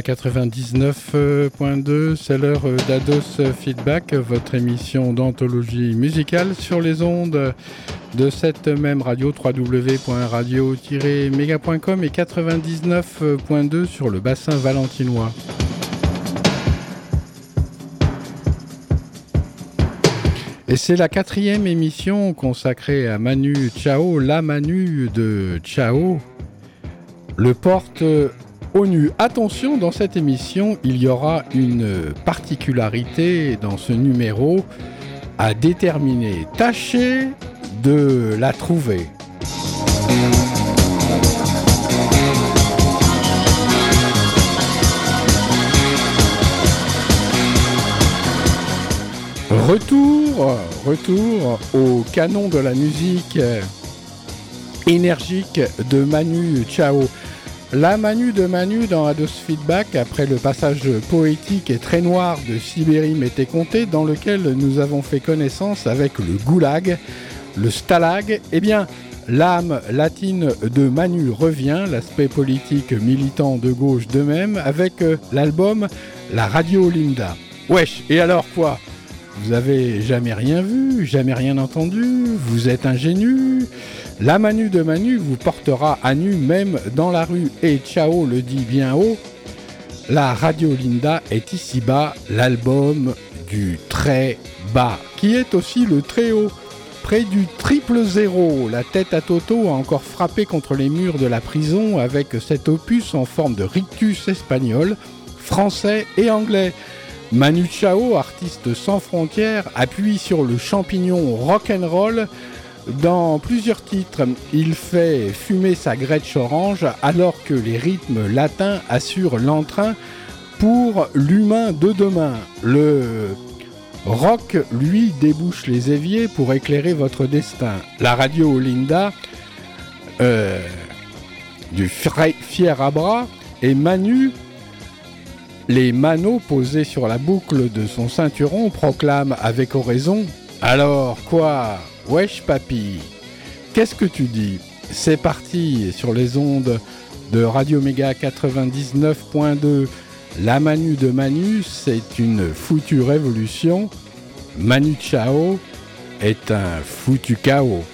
Radio Méga 99.2, c'est l'heure d'Ados Feedback, votre émission d'anthologie musicale sur les ondes de cette même radio www.radio-méga.com et 99.2 sur le bassin valentinois. Et c'est la quatrième émission consacrée à Manu Chao, la Manu de Chao, le porte Attention, dans cette émission, il y aura une particularité dans ce numéro à déterminer. Tâchez de la trouver. Retour, retour au canon de la musique énergique de Manu Chao. La Manu de Manu dans Ados Feedback, après le passage poétique et très noir de Sibérie Météconté, dans lequel nous avons fait connaissance avec le goulag, le stalag, eh bien, l'âme latine de Manu revient, l'aspect politique militant de gauche de même, avec euh, l'album La Radio Linda. Wesh, et alors quoi? Vous avez jamais rien vu, jamais rien entendu, vous êtes ingénu la Manu de Manu vous portera à nu même dans la rue et Ciao le dit bien haut. La Radio Linda est ici bas l'album du très bas, qui est aussi le très haut. Près du triple zéro, la tête à Toto a encore frappé contre les murs de la prison avec cet opus en forme de rictus espagnol, français et anglais. Manu Chao, artiste sans frontières, appuie sur le champignon rock'n'roll dans plusieurs titres, il fait fumer sa Gretsch orange alors que les rythmes latins assurent l'entrain pour l'humain de demain. Le rock, lui, débouche les éviers pour éclairer votre destin. La radio Linda, euh, du fier à bras, et Manu, les manos posés sur la boucle de son ceinturon proclament avec oraison Alors quoi Wesh papy, qu'est-ce que tu dis? C'est parti sur les ondes de Radio Méga 99.2. La Manu de Manu, c'est une foutue révolution. Manu Chao est un foutu chaos.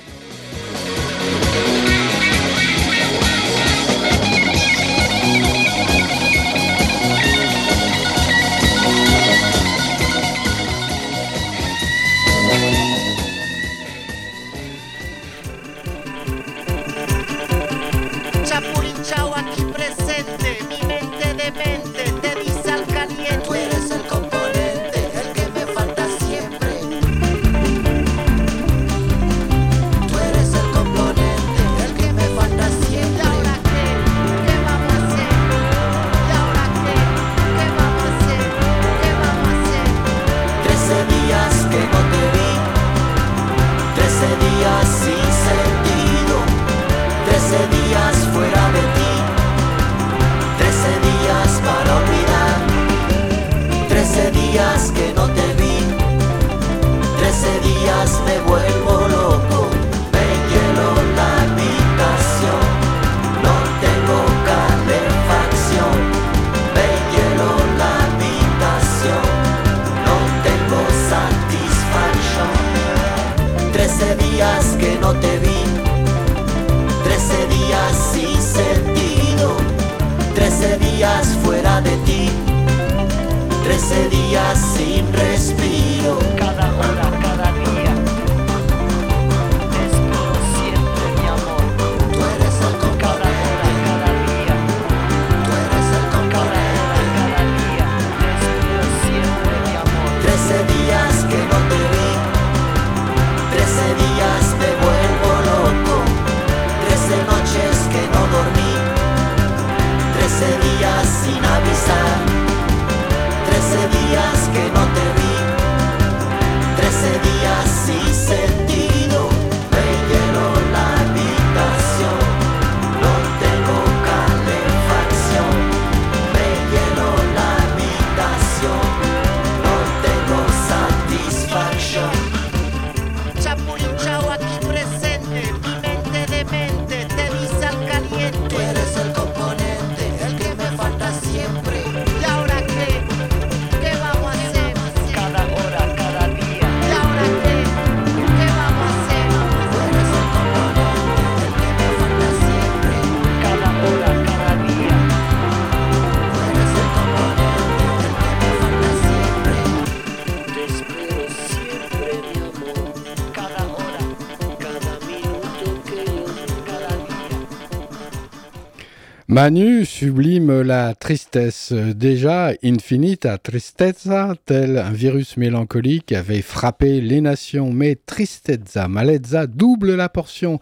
Manu sublime la tristesse. Déjà, infinita tristezza, tel un virus mélancolique, avait frappé les nations. Mais tristezza, malezza double la portion.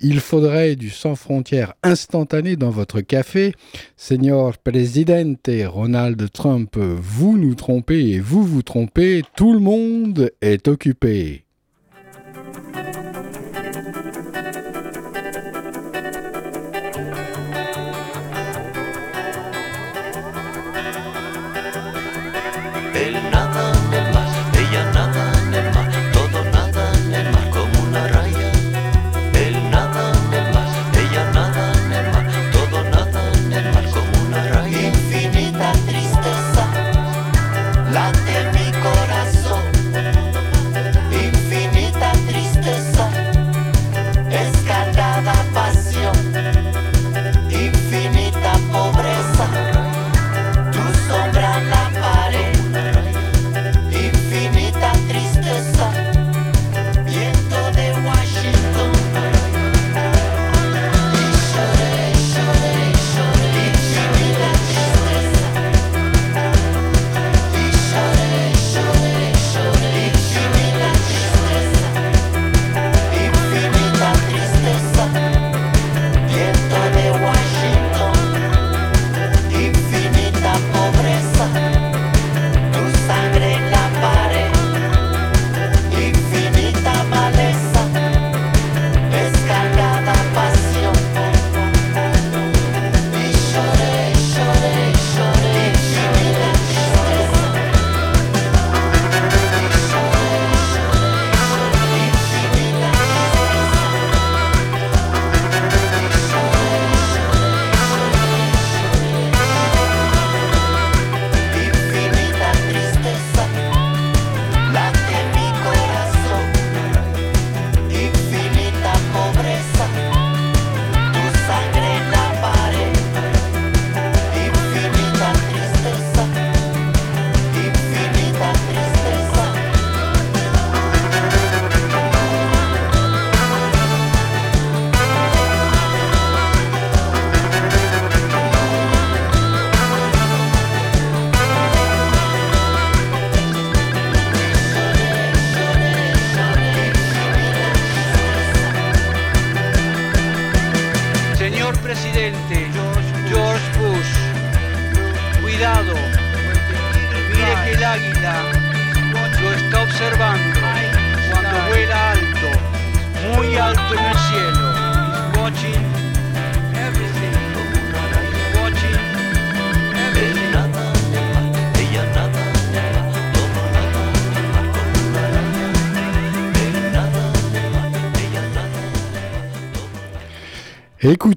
Il faudrait du sans frontières instantané dans votre café. Seigneur Presidente Ronald Trump, vous nous trompez et vous vous trompez. Tout le monde est occupé.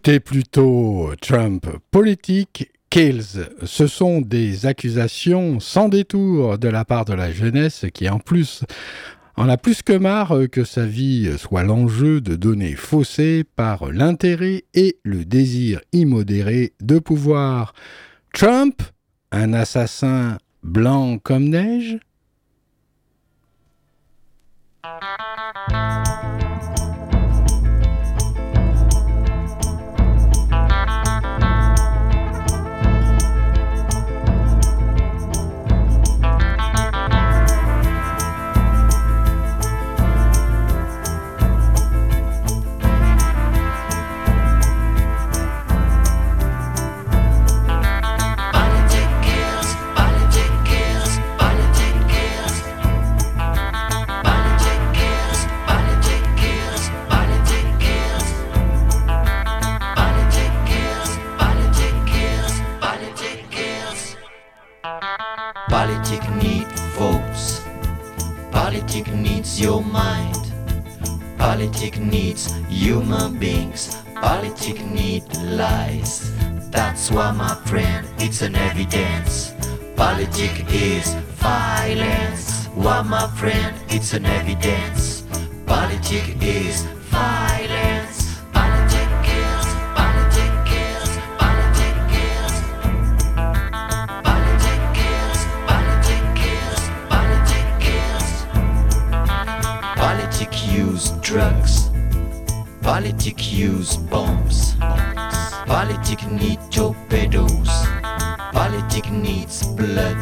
Écoutez plutôt Trump politique kills. Ce sont des accusations sans détour de la part de la jeunesse qui en plus en a plus que marre que sa vie soit l'enjeu de données faussées par l'intérêt et le désir immodéré de pouvoir. Trump, un assassin blanc comme neige? Politic need votes. Politik needs your mind. Politic needs human beings. Politic need lies. That's why, my friend, it's an evidence. Politic is violence. Why, my friend, it's an evidence. Politic is violence. Drugs. Politic use bombs. Politic need torpedoes. Politic needs blood.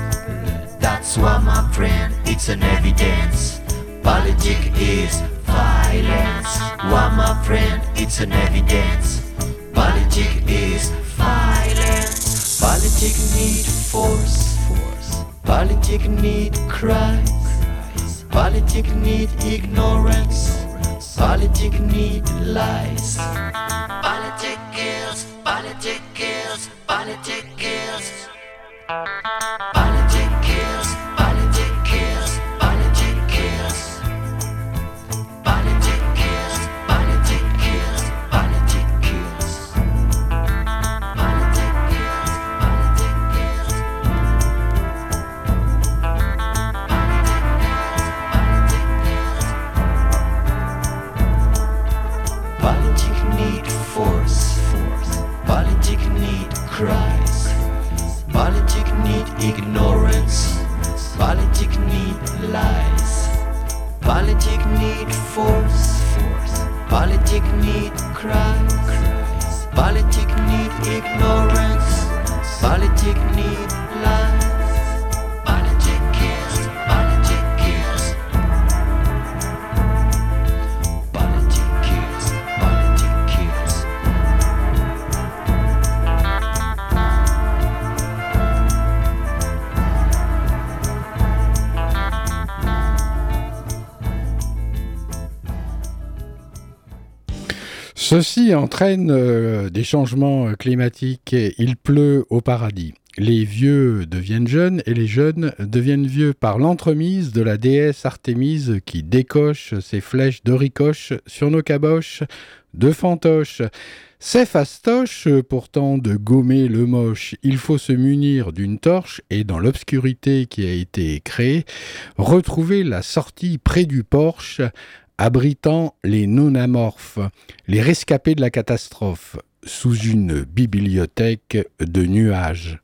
That's why, my friend, it's an evidence. Politic is violence. Why, my friend, it's an evidence. Politic is violence. Politic need force. force. Need cries. Politic need ignorance. Politik need lies. Politik is, politik is, politik is. Cries. Politic need ignorance. Politic need lies. Politic need force. Politic need cries. Politic need ignorance. Politic need lies. Ceci entraîne euh, des changements climatiques. Il pleut au paradis. Les vieux deviennent jeunes et les jeunes deviennent vieux par l'entremise de la déesse Artémise qui décoche ses flèches de ricoche sur nos caboches de fantoches. C'est fastoche pourtant de gommer le moche. Il faut se munir d'une torche et dans l'obscurité qui a été créée, retrouver la sortie près du porche abritant les non-amorphes, les rescapés de la catastrophe, sous une bibliothèque de nuages.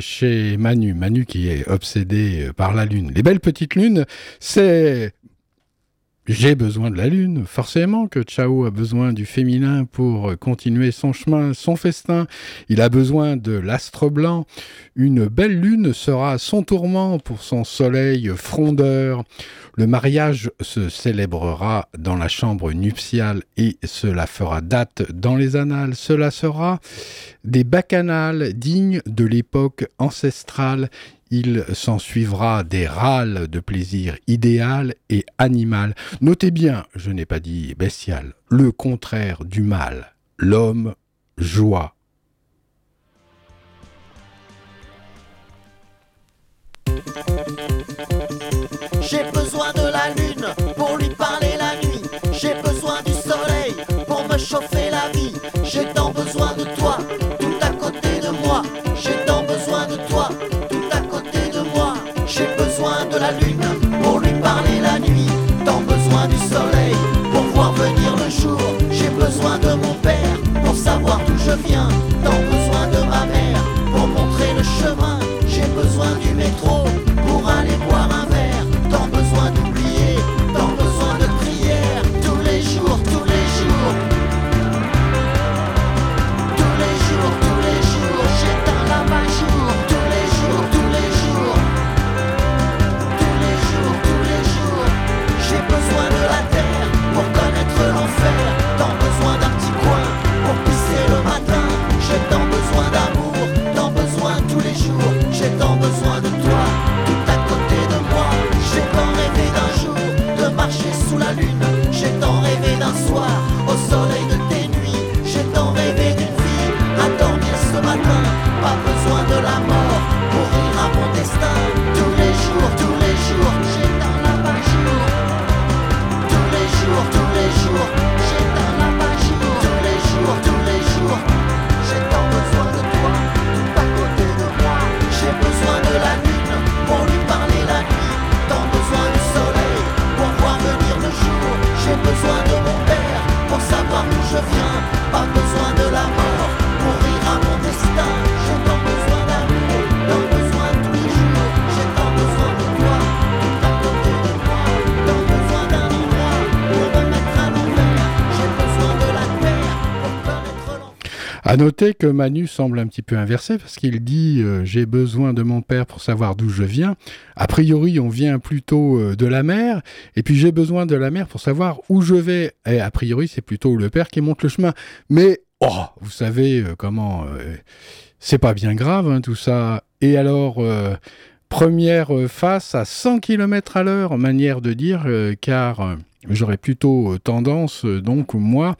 Chez Manu. Manu qui est obsédé par la lune. Les belles petites lunes, c'est j'ai besoin de la lune, forcément que Chao a besoin du féminin pour continuer son chemin, son festin. Il a besoin de l'astre blanc. Une belle lune sera son tourment pour son soleil frondeur. Le mariage se célébrera dans la chambre nuptiale et cela fera date dans les annales. Cela sera des bacchanales dignes de l'époque ancestrale il s'ensuivra des râles de plaisir idéal et animal. Notez bien, je n'ai pas dit bestial, le contraire du mal, l'homme joie. J'ai besoin de la lune pour lui parler la nuit. J'ai besoin du soleil pour me chauffer la vie. J'ai tant besoin de toi, tout à côté de moi. Besoin de la lune pour lui parler la nuit. Tant besoin du soleil pour voir venir le jour. J'ai besoin de mon père pour savoir d'où je viens. À noter que Manu semble un petit peu inversé parce qu'il dit euh, j'ai besoin de mon père pour savoir d'où je viens. A priori, on vient plutôt euh, de la mer, et puis j'ai besoin de la mer pour savoir où je vais. Et a priori, c'est plutôt le père qui monte le chemin. Mais oh, vous savez euh, comment c'est pas bien grave hein, tout ça. Et alors. Première face à 100 km à l'heure, manière de dire, car j'aurais plutôt euh, tendance, euh, donc moi,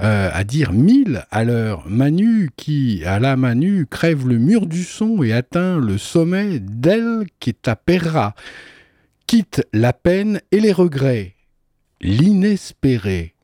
euh, à dire 1000 à l'heure. Manu qui, à la Manu, crève le mur du son et atteint le sommet d'El Quetapera, quitte la peine et les regrets, l'inespéré.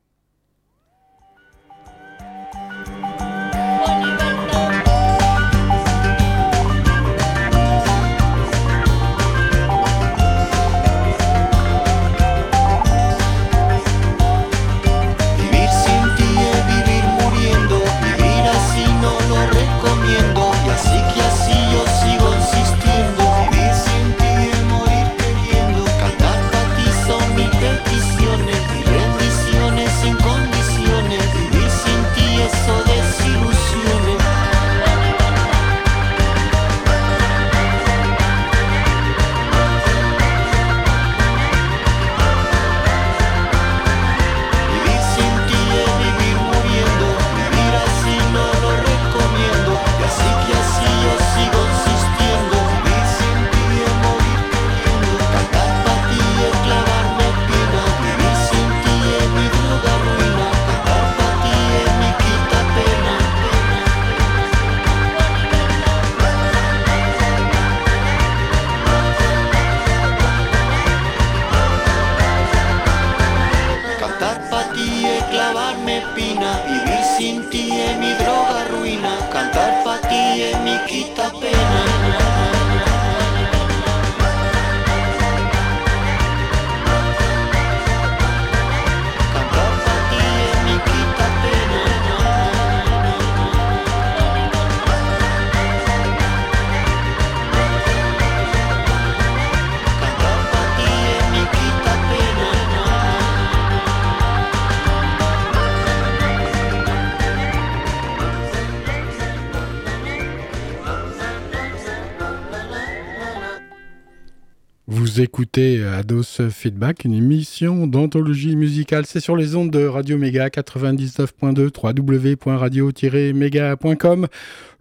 Feedback, une émission d'anthologie musicale. C'est sur les ondes de Radio Méga 99.2 www.radio-méga.com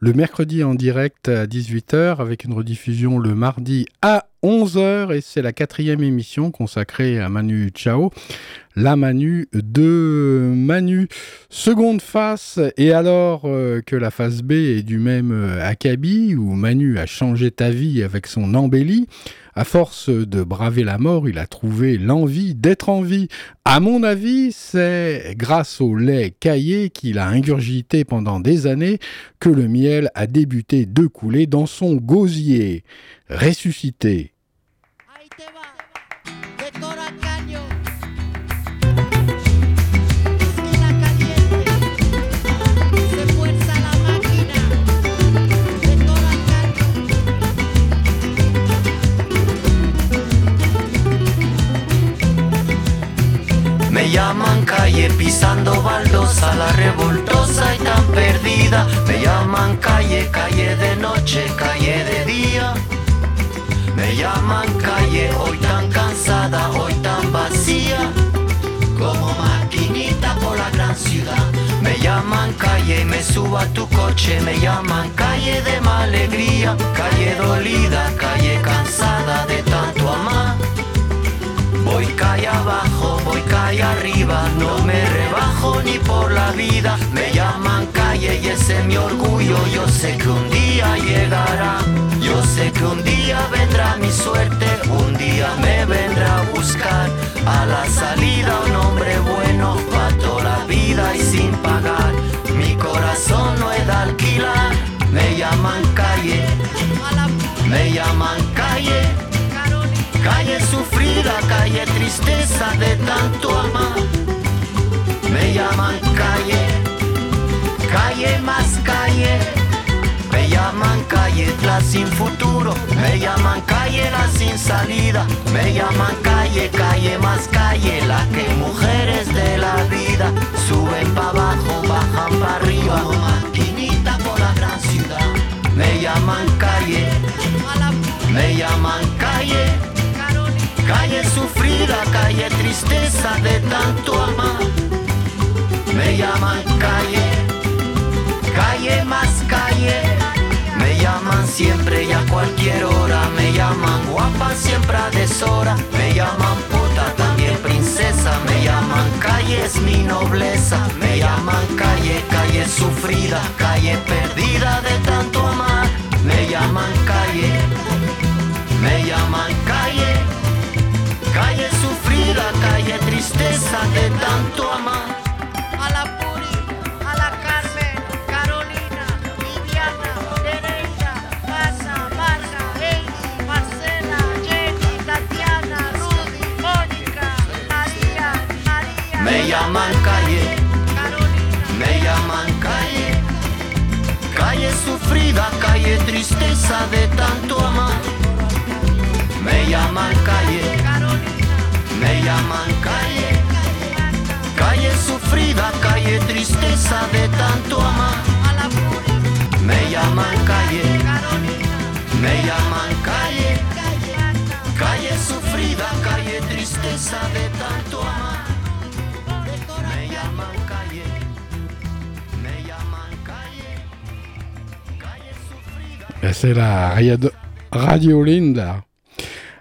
le mercredi en direct à 18h avec une rediffusion le mardi à 11h et c'est la quatrième émission consacrée à Manu Chao. La Manu de Manu. Seconde face, et alors euh, que la face B est du même euh, acabit, où Manu a changé ta vie avec son embellie, à force de braver la mort, il a trouvé l'envie d'être en vie. À mon avis, c'est grâce au lait caillé qu'il a ingurgité pendant des années que le miel a débuté de couler dans son gosier. Ressuscité. Calle pisando baldosa, la revoltosa y tan perdida. Me llaman calle, calle de noche, calle de día. Me llaman calle, hoy tan cansada, hoy tan vacía. Como maquinita por la gran ciudad. Me llaman calle me subo a tu coche. Me llaman calle de mala alegría. Calle dolida, calle cansada de tanto amar. Calle arriba, no me rebajo ni por la vida. Me llaman calle y ese es mi orgullo, yo sé que un día llegará. Yo sé que un día vendrá mi suerte, un día me vendrá a buscar. A la salida un hombre bueno, pa' toda la vida y sin pagar. Mi corazón no es de alquilar, me llaman calle, me llaman calle. Calle tristeza de tanto amar. Me llaman calle, calle más calle. Me llaman calle la sin futuro. Me llaman calle la sin salida. Me llaman calle, calle más calle. La que mujeres de la vida suben para abajo, bajan para arriba. Maquinita por la gran ciudad. Me llaman calle, me llaman calle. Calle sufrida, calle tristeza de tanto amar. Me llaman calle, calle más calle. Me llaman siempre y a cualquier hora. Me llaman guapa siempre a deshora. Me llaman puta también princesa. Me llaman calle es mi nobleza. Me llaman calle, calle sufrida, calle perdida de tanto amar. Me llaman calle, me llaman calle. Calle tristeza de tanto amar. a la Puri, a la Carmen, Carolina, Viviana, Teresa, Pasa, Marga, Heidi, Marcela, Jenny, Tatiana, Rudy, Mónica, María, María, Me llaman calle, Carolina, me llaman calle. Calle sufrida, calle tristeza de tanto amar. Me llaman calle, Carolina, me llaman calle. Calle sufrida, calle tristeza de tanto amar. Me llaman calle, me llaman calle. Calle sufrida, calle tristeza de tanto amar. Me llaman calle, la Radio Linda.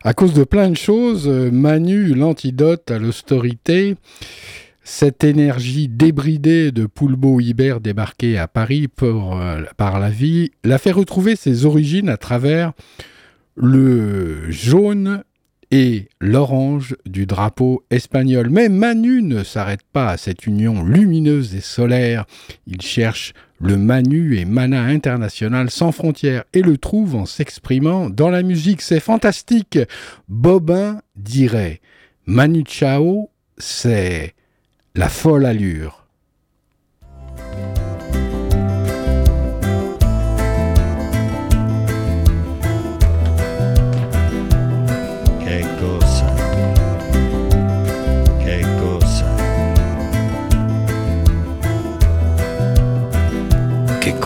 À cause de plein de choses, euh, Manu, l'antidote à l'austérité, cette énergie débridée de Poulbeau Hibert débarqué à Paris euh, par la vie, l'a fait retrouver ses origines à travers le jaune et l'orange du drapeau espagnol. Mais Manu ne s'arrête pas à cette union lumineuse et solaire. Il cherche le Manu et Mana international sans frontières et le trouve en s'exprimant dans la musique. C'est fantastique. Bobin dirait Manu Chao, c'est la folle allure.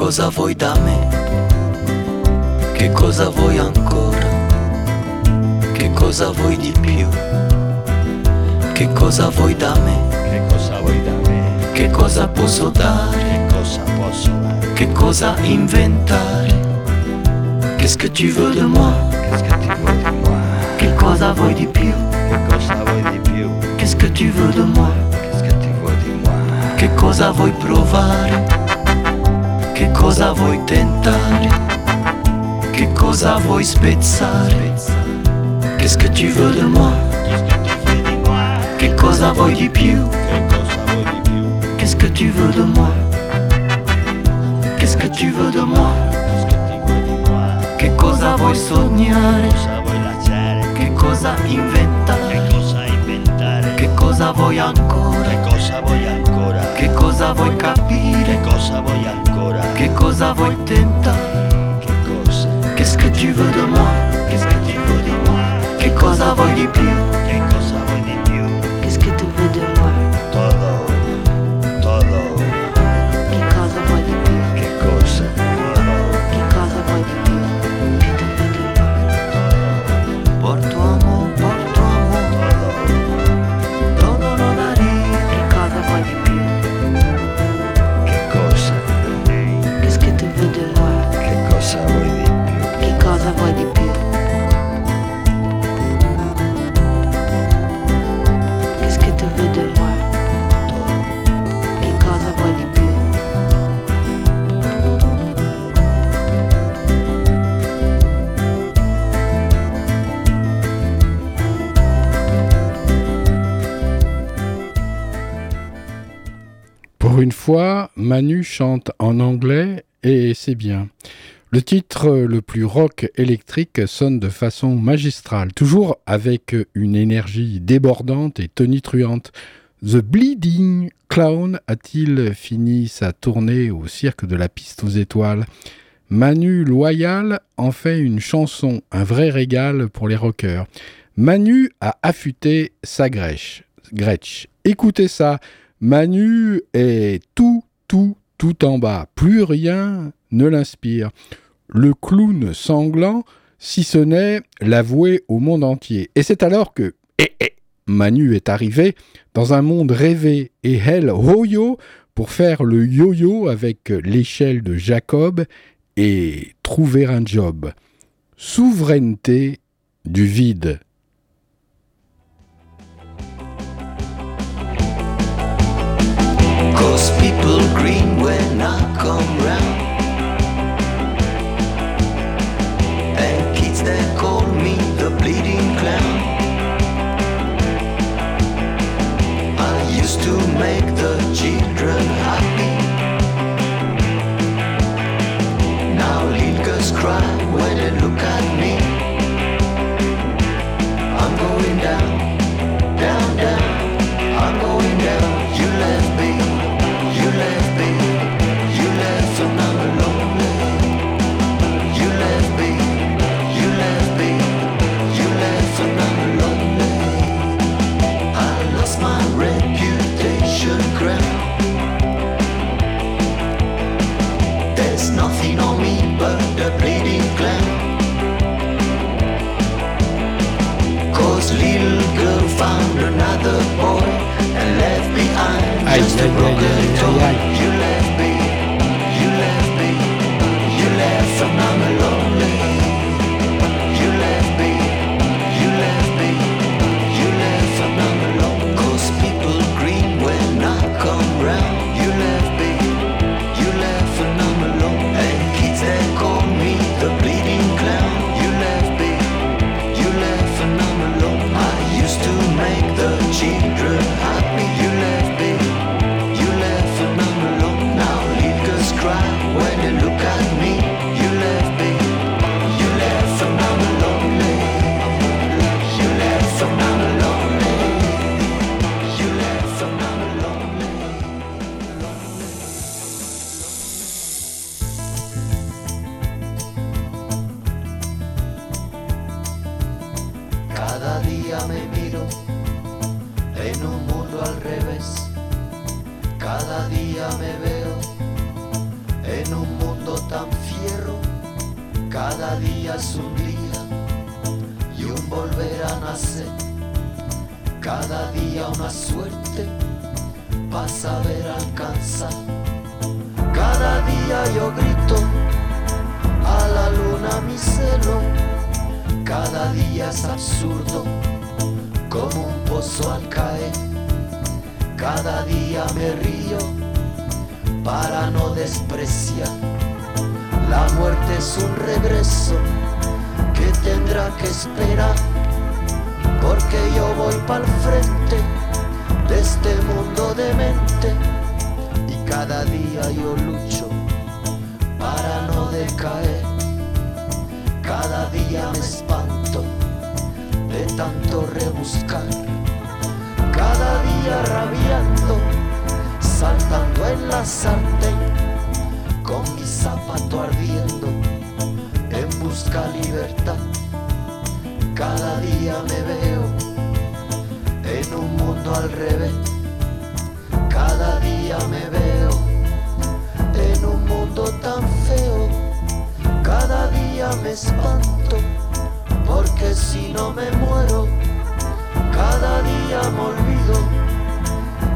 Cosa vuoi da me? Che cosa vuoi ancora? Che cosa vuoi di più? Che cosa vuoi da me? Che cosa vuoi da me? Che cosa posso dare? Che cosa posso dare? Che cosa inventare? Qu'est-ce que tu veux de moi? Qu'est-ce che cosa vuoi di più? Che cosa vuoi di più? Qu'est-ce que tu veux de moi? Che cosa vuoi provare? Che cosa vuoi tentare? Che cosa vuoi spezzare? Qu'est-ce que tu veux de moi? Che cosa vuoi di più? Qu'est-ce que tu veux de moi? Qu'est-ce que tu veux de moi? Che cosa vuoi sognare? Che cosa inventare? Che cosa vuoi ancora? Che cosa vuoi ancora? Che cosa vuoi capire? Che cosa vuoi ancora? Che cosa vuoi tentare? Che cosa? Qu'est-ce que tu veux de moi? Qu'est-ce che di moi? Che cosa vuoi di più? Che Manu chante en anglais et c'est bien. Le titre le plus rock électrique sonne de façon magistrale, toujours avec une énergie débordante et tonitruante. The Bleeding Clown a-t-il fini sa tournée au cirque de la piste aux étoiles? Manu Loyal en fait une chanson, un vrai régal pour les rockers. Manu a affûté sa grèche. Gretsch. Écoutez ça, Manu est tout, tout, en bas. Plus rien ne l'inspire. Le clown sanglant, si ce n'est l'avouer au monde entier. Et c'est alors que eh, eh, Manu est arrivé dans un monde rêvé et elle, Hoyo, pour faire le yo-yo avec l'échelle de Jacob et trouver un job. Souveraineté du vide. Cause people green when I come round. It's the broken Cada día me espanto de tanto rebuscar. Cada día rabiando, saltando en la sartén, con mi zapato ardiendo, en busca libertad. Cada día me veo en un mundo al revés. Cada día me veo en un mundo tan me espanto, porque si no me muero, cada día me olvido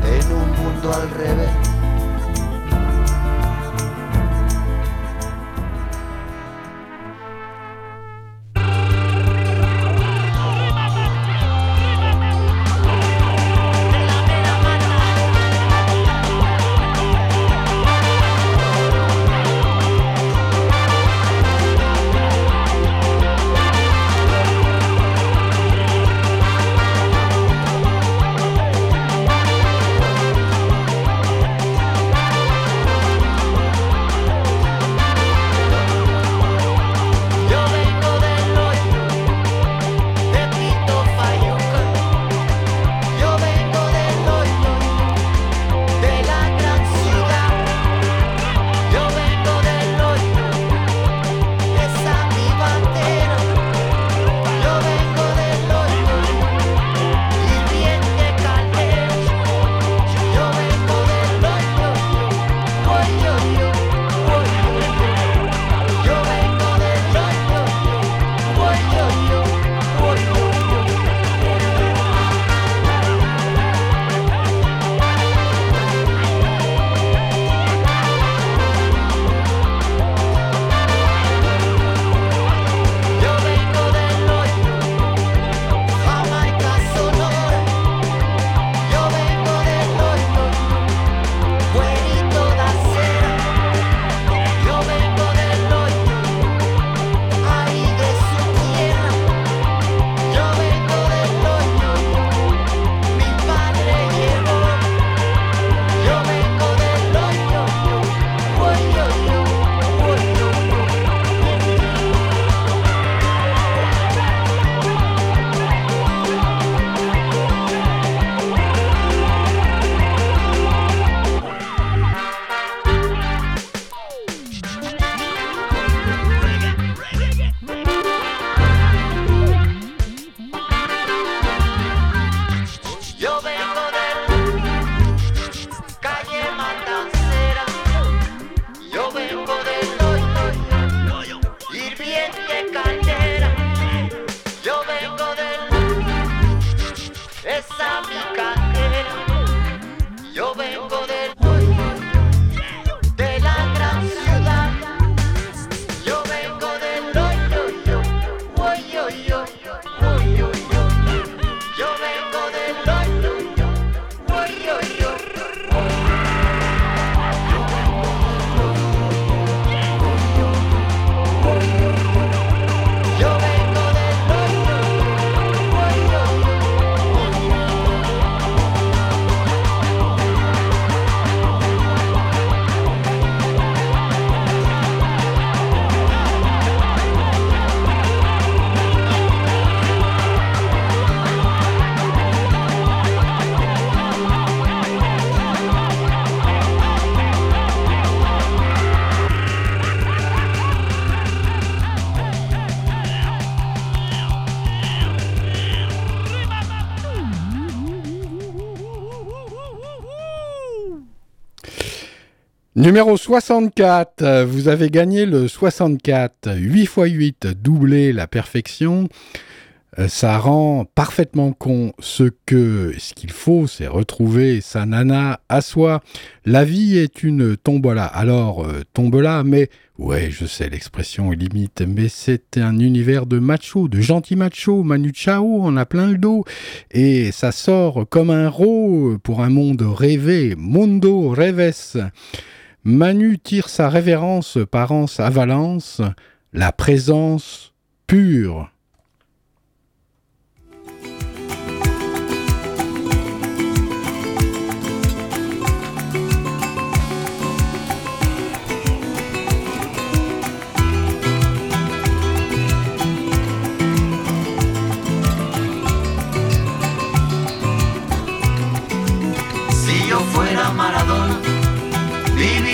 en un mundo al revés. Numéro 64, euh, vous avez gagné le 64, 8 x 8, doublé la perfection. Euh, ça rend parfaitement con ce que ce qu'il faut, c'est retrouver sa nana à soi. La vie est une tombola. Alors euh, tombola, mais ouais, je sais l'expression est limite, mais c'est un univers de macho, de gentil macho. Manu Chao en a plein le dos et ça sort comme un ro pour un monde rêvé, mondo reves. Manu tire sa révérence par an sa valence, la présence pure.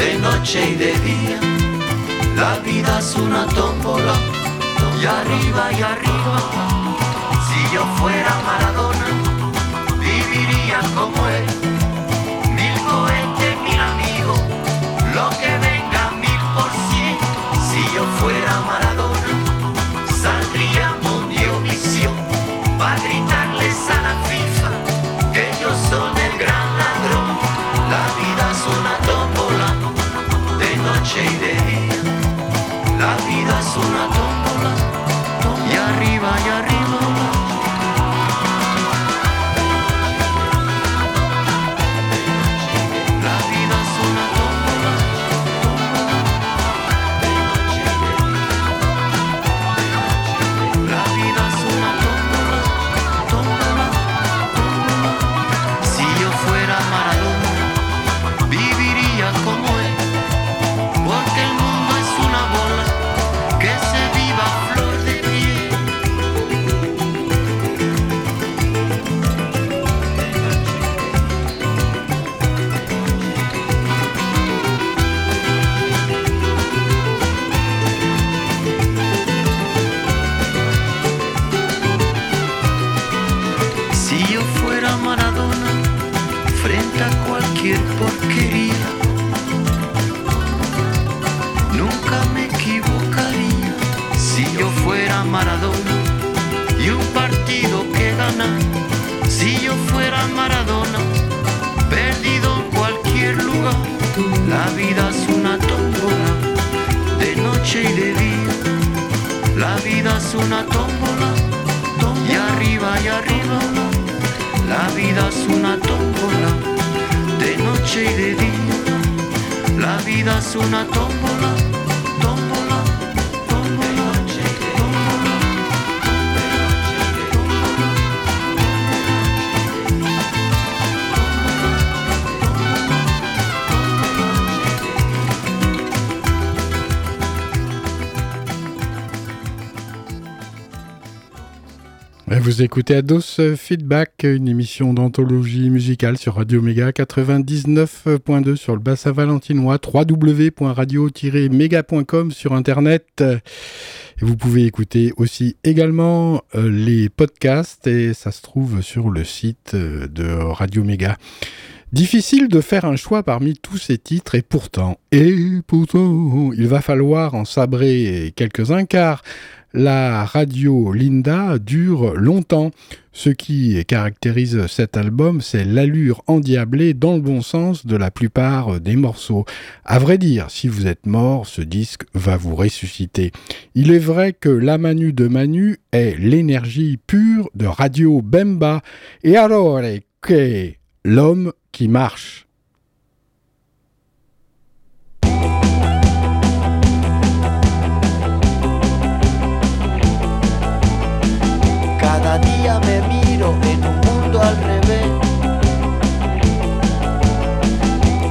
de noche y de día. La vida es una tómbola, y arriba y arriba. Si yo fuera Maradona, viviría como él. Mil cohetes, mil amigos, lo que venga mil por cien. Si yo fuera Maradona, una toma. Écoutez Ados Feedback, une émission d'anthologie musicale sur Radio Méga 99.2 sur le bassin valentinois, www.radio-méga.com sur internet. Et vous pouvez écouter aussi également euh, les podcasts et ça se trouve sur le site euh, de Radio Méga. Difficile de faire un choix parmi tous ces titres et pourtant, et pourtant, il va falloir en sabrer quelques-uns car la radio Linda dure longtemps. Ce qui caractérise cet album, c'est l'allure endiablée dans le bon sens de la plupart des morceaux. À vrai dire, si vous êtes mort, ce disque va vous ressusciter. Il est vrai que la Manu de Manu est l'énergie pure de Radio Bemba. Et alors, que l'homme qui marche. Cada día me miro en un mundo al revés.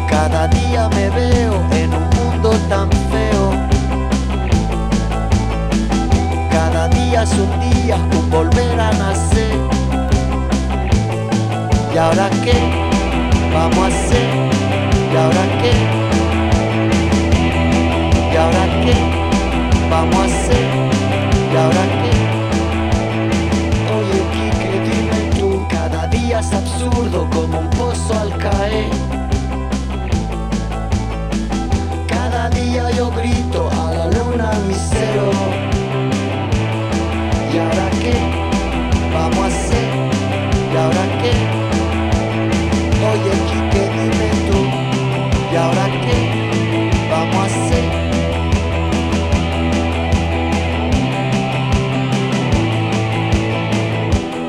Cada día me veo en un mundo tan feo. Cada día es un día, un volver a nacer. ¿Y ahora qué vamos a hacer? ¿Y ahora qué? ¿Y ahora qué vamos a hacer? ¿Y ahora qué? Absurdo como un pozo al caer. Cada día yo grito a la luna mi cero. ¿Y ahora qué vamos a hacer? ¿Y ahora qué? Oye, Kike, dime tú, ¿y ahora qué vamos a hacer?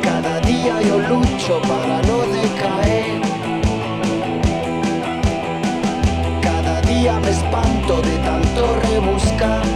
Cada día yo lucho para tanto rebuscar.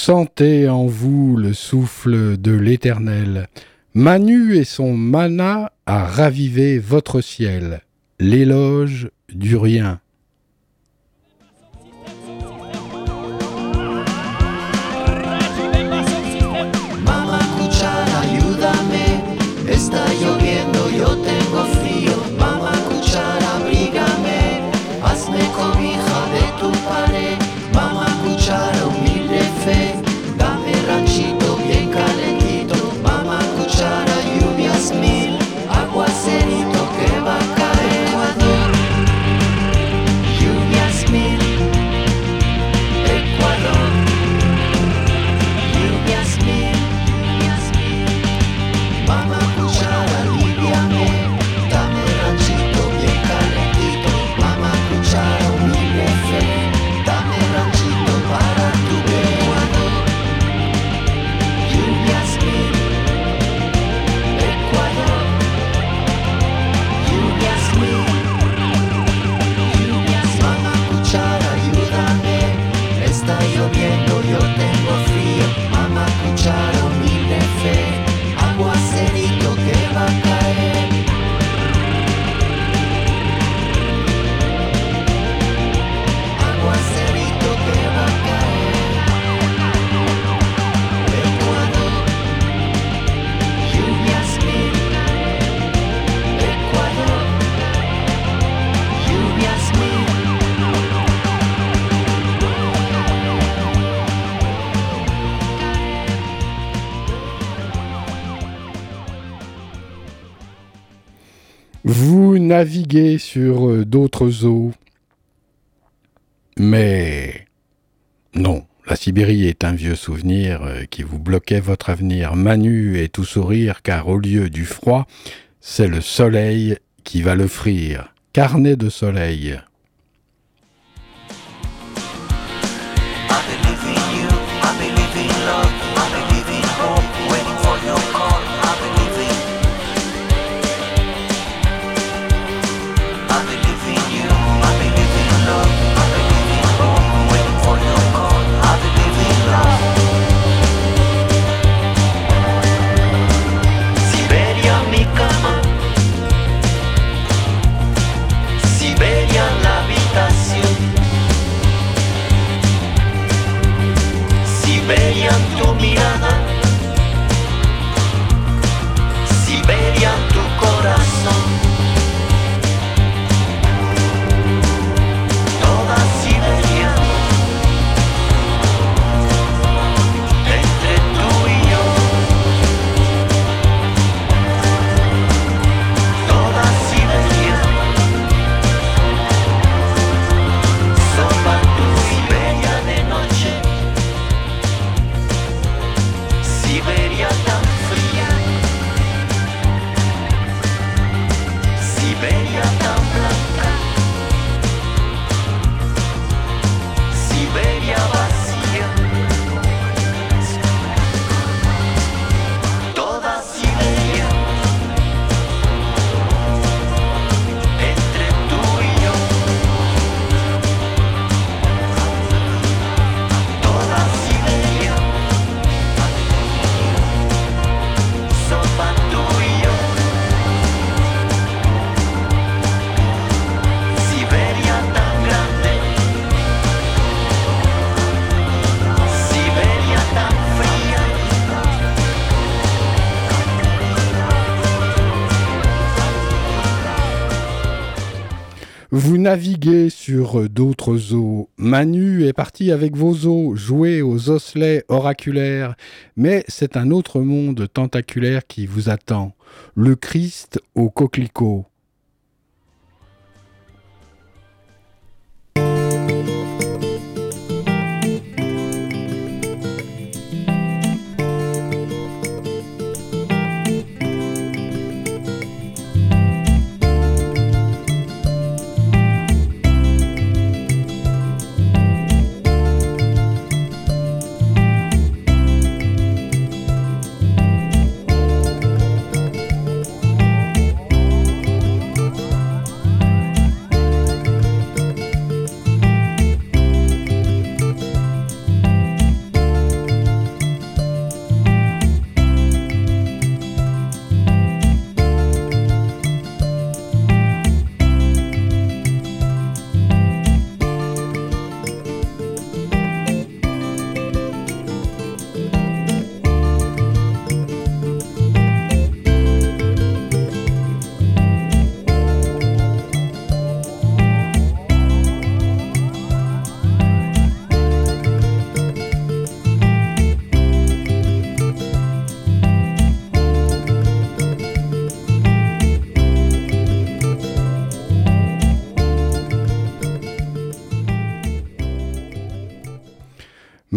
Sentez en vous le souffle de l'Éternel. Manu et son mana a ravivé votre ciel. L'éloge du rien. Sur euh, d'autres eaux. Mais non, la Sibérie est un vieux souvenir euh, qui vous bloquait votre avenir. Manu est tout sourire car au lieu du froid, c'est le soleil qui va l'offrir. Carnet de soleil. Vous naviguez sur d'autres eaux. Manu est parti avec vos eaux, jouer aux osselets oraculaires. Mais c'est un autre monde tentaculaire qui vous attend. Le Christ au coquelicot.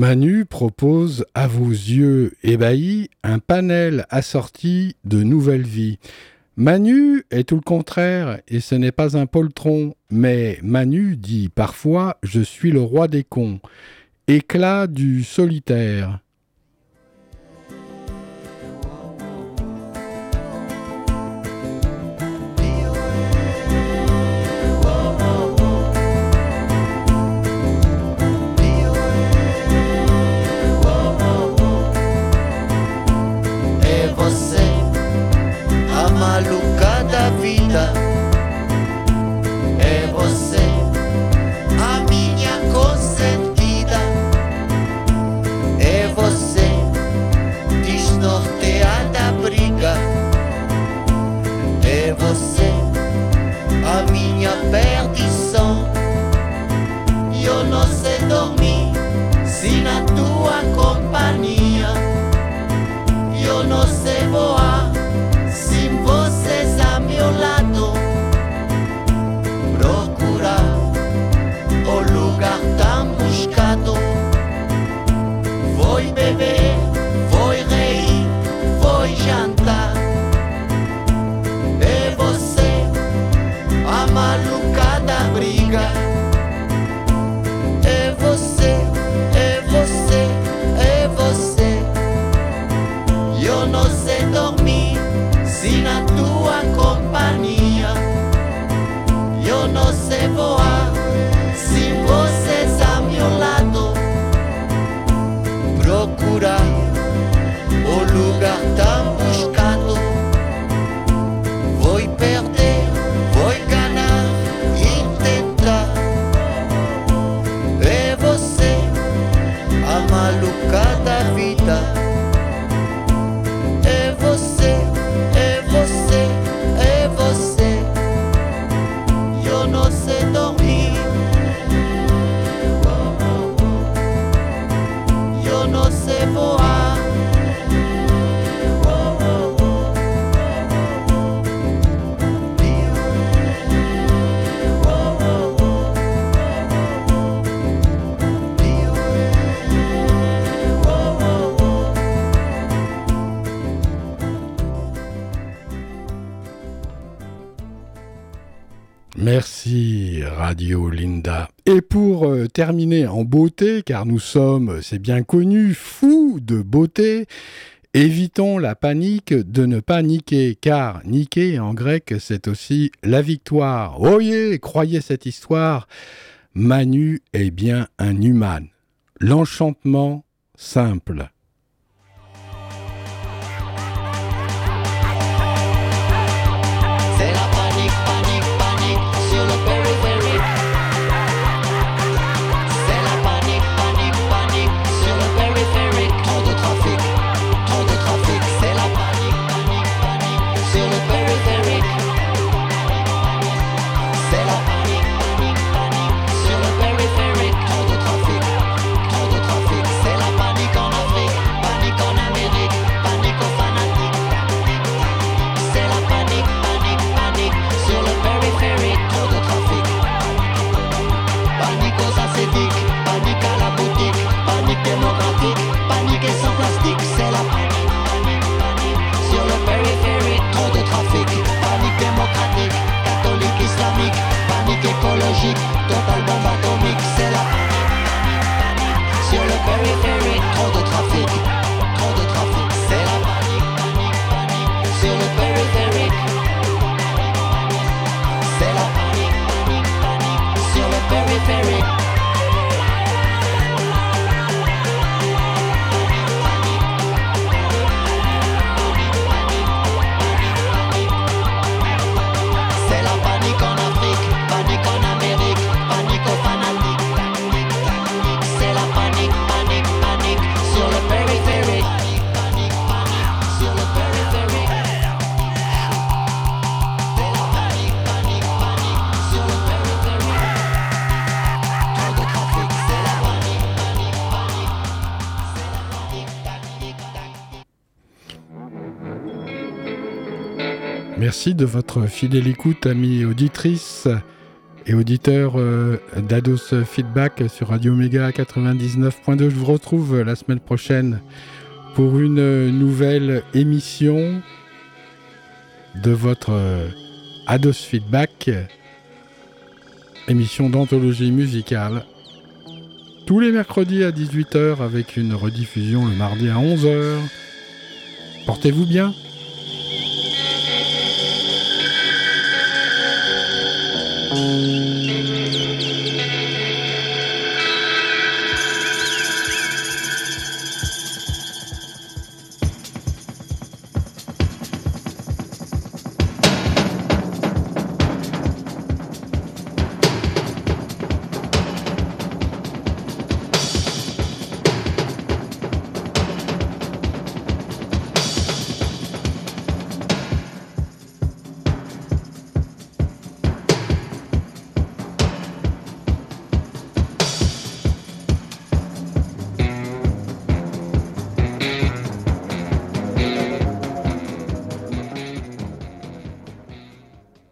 Manu propose à vos yeux ébahis un panel assorti de nouvelles vies. Manu est tout le contraire et ce n'est pas un poltron, mais Manu dit parfois Je suis le roi des cons. Éclat du solitaire. Merci Radio Linda. Et pour euh, terminer en beauté, car nous sommes, c'est bien connu, fous de beauté, évitons la panique de ne pas niquer, car niquer en grec c'est aussi la victoire. Oyez, croyez cette histoire, Manu est bien un human. L'enchantement simple. De votre fidèle écoute, amis auditrices et auditeurs euh, d'Ados Feedback sur Radio Méga 99.2. Je vous retrouve la semaine prochaine pour une nouvelle émission de votre euh, Ados Feedback, émission d'anthologie musicale, tous les mercredis à 18h avec une rediffusion le mardi à 11h. Portez-vous bien.